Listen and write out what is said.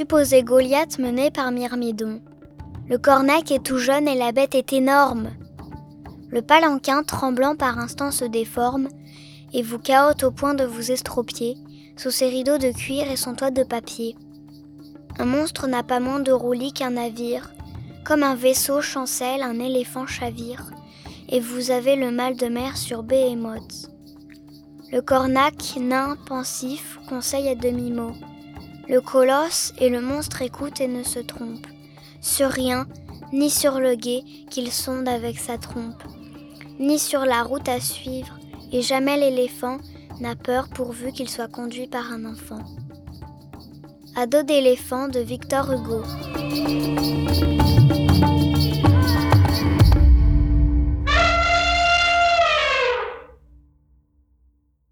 supposé Goliath mené par Myrmidon. Le cornac est tout jeune et la bête est énorme. Le palanquin, tremblant par instants, se déforme et vous caote au point de vous estropier sous ses rideaux de cuir et son toit de papier. Un monstre n'a pas moins de roulis qu'un navire. Comme un vaisseau chancelle, un éléphant chavire, et vous avez le mal de mer sur Behemoth. Le cornac, nain, pensif, conseille à demi-mot. Le colosse et le monstre écoutent et ne se trompent. Sur rien, ni sur le guet qu'il sonde avec sa trompe, ni sur la route à suivre, et jamais l'éléphant n'a peur pourvu qu'il soit conduit par un enfant. Ado d'éléphant de Victor Hugo.